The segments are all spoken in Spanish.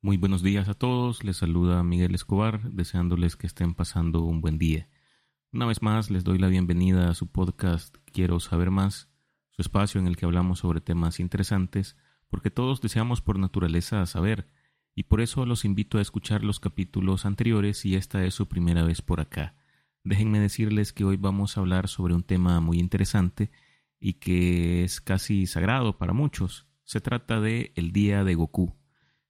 Muy buenos días a todos, les saluda Miguel Escobar, deseándoles que estén pasando un buen día. Una vez más les doy la bienvenida a su podcast Quiero saber más, su espacio en el que hablamos sobre temas interesantes, porque todos deseamos por naturaleza saber, y por eso los invito a escuchar los capítulos anteriores si esta es su primera vez por acá. Déjenme decirles que hoy vamos a hablar sobre un tema muy interesante y que es casi sagrado para muchos. Se trata de el Día de Goku.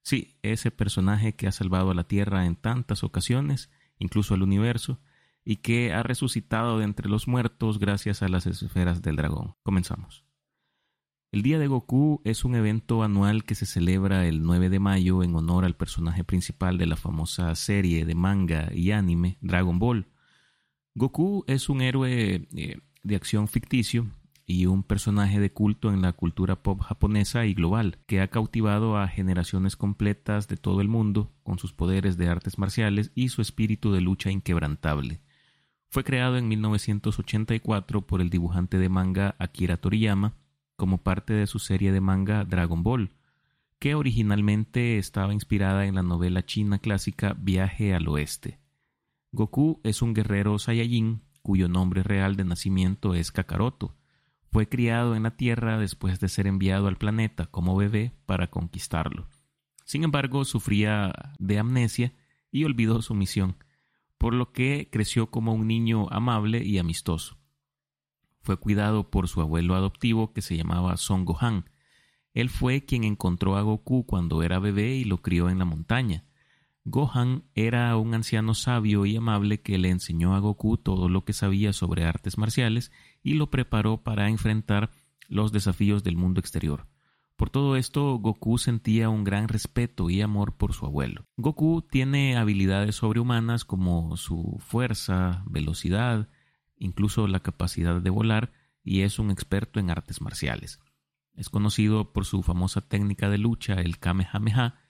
Sí, ese personaje que ha salvado a la Tierra en tantas ocasiones, incluso al universo, y que ha resucitado de entre los muertos gracias a las esferas del dragón. Comenzamos. El Día de Goku es un evento anual que se celebra el 9 de mayo en honor al personaje principal de la famosa serie de manga y anime Dragon Ball. Goku es un héroe eh, de acción ficticio y un personaje de culto en la cultura pop japonesa y global, que ha cautivado a generaciones completas de todo el mundo con sus poderes de artes marciales y su espíritu de lucha inquebrantable. Fue creado en 1984 por el dibujante de manga Akira Toriyama como parte de su serie de manga Dragon Ball, que originalmente estaba inspirada en la novela china clásica Viaje al Oeste. Goku es un guerrero Saiyajin cuyo nombre real de nacimiento es Kakaroto, fue criado en la Tierra después de ser enviado al planeta como bebé para conquistarlo. Sin embargo, sufría de amnesia y olvidó su misión, por lo que creció como un niño amable y amistoso. Fue cuidado por su abuelo adoptivo que se llamaba Son Gohan. Él fue quien encontró a Goku cuando era bebé y lo crió en la montaña. Gohan era un anciano sabio y amable que le enseñó a Goku todo lo que sabía sobre artes marciales y lo preparó para enfrentar los desafíos del mundo exterior. Por todo esto, Goku sentía un gran respeto y amor por su abuelo. Goku tiene habilidades sobrehumanas como su fuerza, velocidad, incluso la capacidad de volar, y es un experto en artes marciales. Es conocido por su famosa técnica de lucha, el Kamehameha,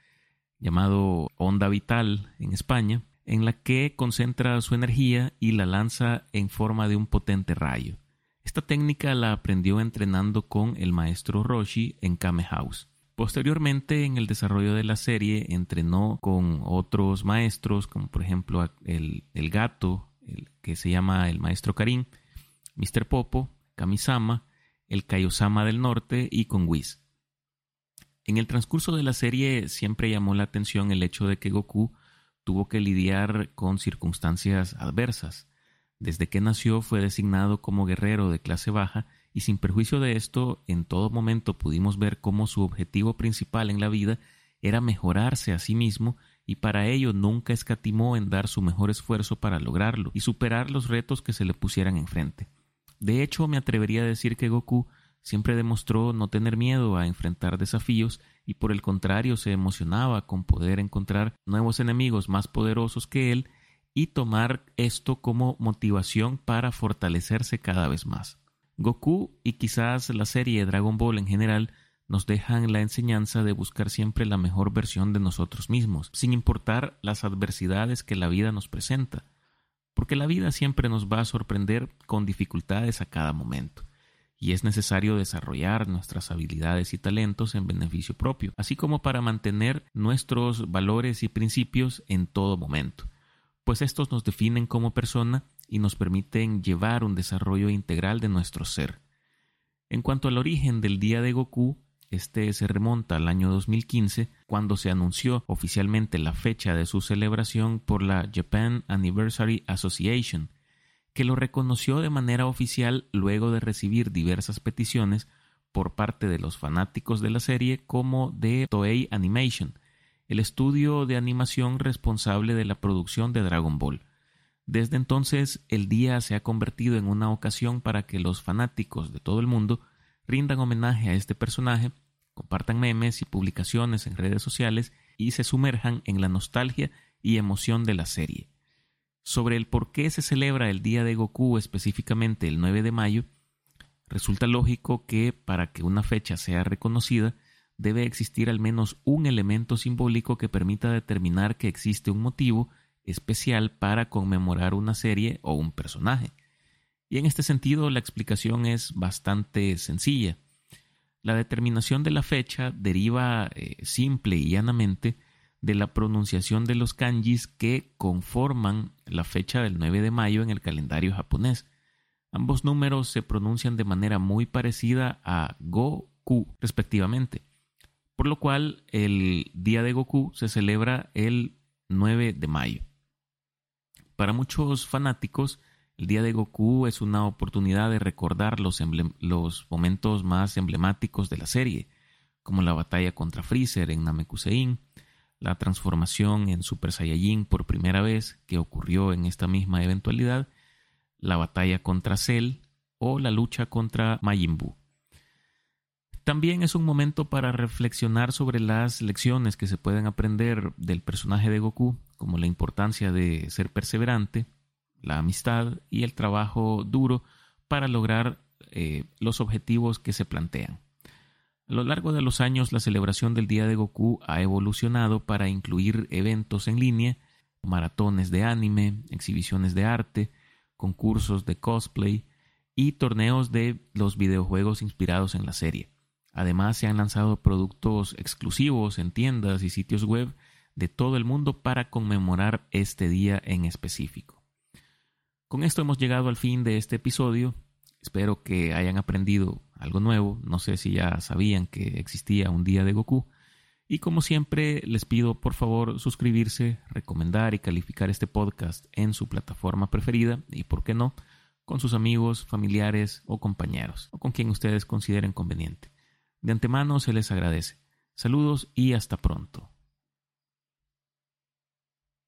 llamado Onda Vital en España, en la que concentra su energía y la lanza en forma de un potente rayo. Esta técnica la aprendió entrenando con el maestro Roshi en Kame House. Posteriormente, en el desarrollo de la serie, entrenó con otros maestros, como por ejemplo el, el gato, que se llama el maestro Karim, Mr. Popo, Kamisama, el Kaiosama del Norte y con Whis. En el transcurso de la serie siempre llamó la atención el hecho de que Goku tuvo que lidiar con circunstancias adversas. Desde que nació fue designado como guerrero de clase baja y sin perjuicio de esto, en todo momento pudimos ver cómo su objetivo principal en la vida era mejorarse a sí mismo y para ello nunca escatimó en dar su mejor esfuerzo para lograrlo y superar los retos que se le pusieran enfrente. De hecho, me atrevería a decir que Goku Siempre demostró no tener miedo a enfrentar desafíos y por el contrario se emocionaba con poder encontrar nuevos enemigos más poderosos que él y tomar esto como motivación para fortalecerse cada vez más. Goku y quizás la serie Dragon Ball en general nos dejan la enseñanza de buscar siempre la mejor versión de nosotros mismos, sin importar las adversidades que la vida nos presenta, porque la vida siempre nos va a sorprender con dificultades a cada momento y es necesario desarrollar nuestras habilidades y talentos en beneficio propio, así como para mantener nuestros valores y principios en todo momento, pues estos nos definen como persona y nos permiten llevar un desarrollo integral de nuestro ser. En cuanto al origen del Día de Goku, este se remonta al año 2015, cuando se anunció oficialmente la fecha de su celebración por la Japan Anniversary Association, que lo reconoció de manera oficial luego de recibir diversas peticiones por parte de los fanáticos de la serie como de Toei Animation, el estudio de animación responsable de la producción de Dragon Ball. Desde entonces, el día se ha convertido en una ocasión para que los fanáticos de todo el mundo rindan homenaje a este personaje, compartan memes y publicaciones en redes sociales y se sumerjan en la nostalgia y emoción de la serie sobre el por qué se celebra el Día de Goku específicamente el 9 de mayo, resulta lógico que para que una fecha sea reconocida debe existir al menos un elemento simbólico que permita determinar que existe un motivo especial para conmemorar una serie o un personaje. Y en este sentido la explicación es bastante sencilla. La determinación de la fecha deriva eh, simple y llanamente de la pronunciación de los kanjis que conforman la fecha del 9 de mayo en el calendario japonés. Ambos números se pronuncian de manera muy parecida a Goku, respectivamente, por lo cual el Día de Goku se celebra el 9 de mayo. Para muchos fanáticos, el Día de Goku es una oportunidad de recordar los, momentos más emblemáticos de la serie, como la batalla contra Freezer en Namekusein, la transformación en Super Saiyajin por primera vez que ocurrió en esta misma eventualidad, la batalla contra Cell o la lucha contra Majin Buu. También es un momento para reflexionar sobre las lecciones que se pueden aprender del personaje de Goku, como la importancia de ser perseverante, la amistad y el trabajo duro para lograr eh, los objetivos que se plantean. A lo largo de los años, la celebración del Día de Goku ha evolucionado para incluir eventos en línea, maratones de anime, exhibiciones de arte, concursos de cosplay y torneos de los videojuegos inspirados en la serie. Además, se han lanzado productos exclusivos en tiendas y sitios web de todo el mundo para conmemorar este día en específico. Con esto hemos llegado al fin de este episodio. Espero que hayan aprendido algo nuevo. No sé si ya sabían que existía un día de Goku. Y como siempre, les pido por favor suscribirse, recomendar y calificar este podcast en su plataforma preferida y, por qué no, con sus amigos, familiares o compañeros, o con quien ustedes consideren conveniente. De antemano se les agradece. Saludos y hasta pronto.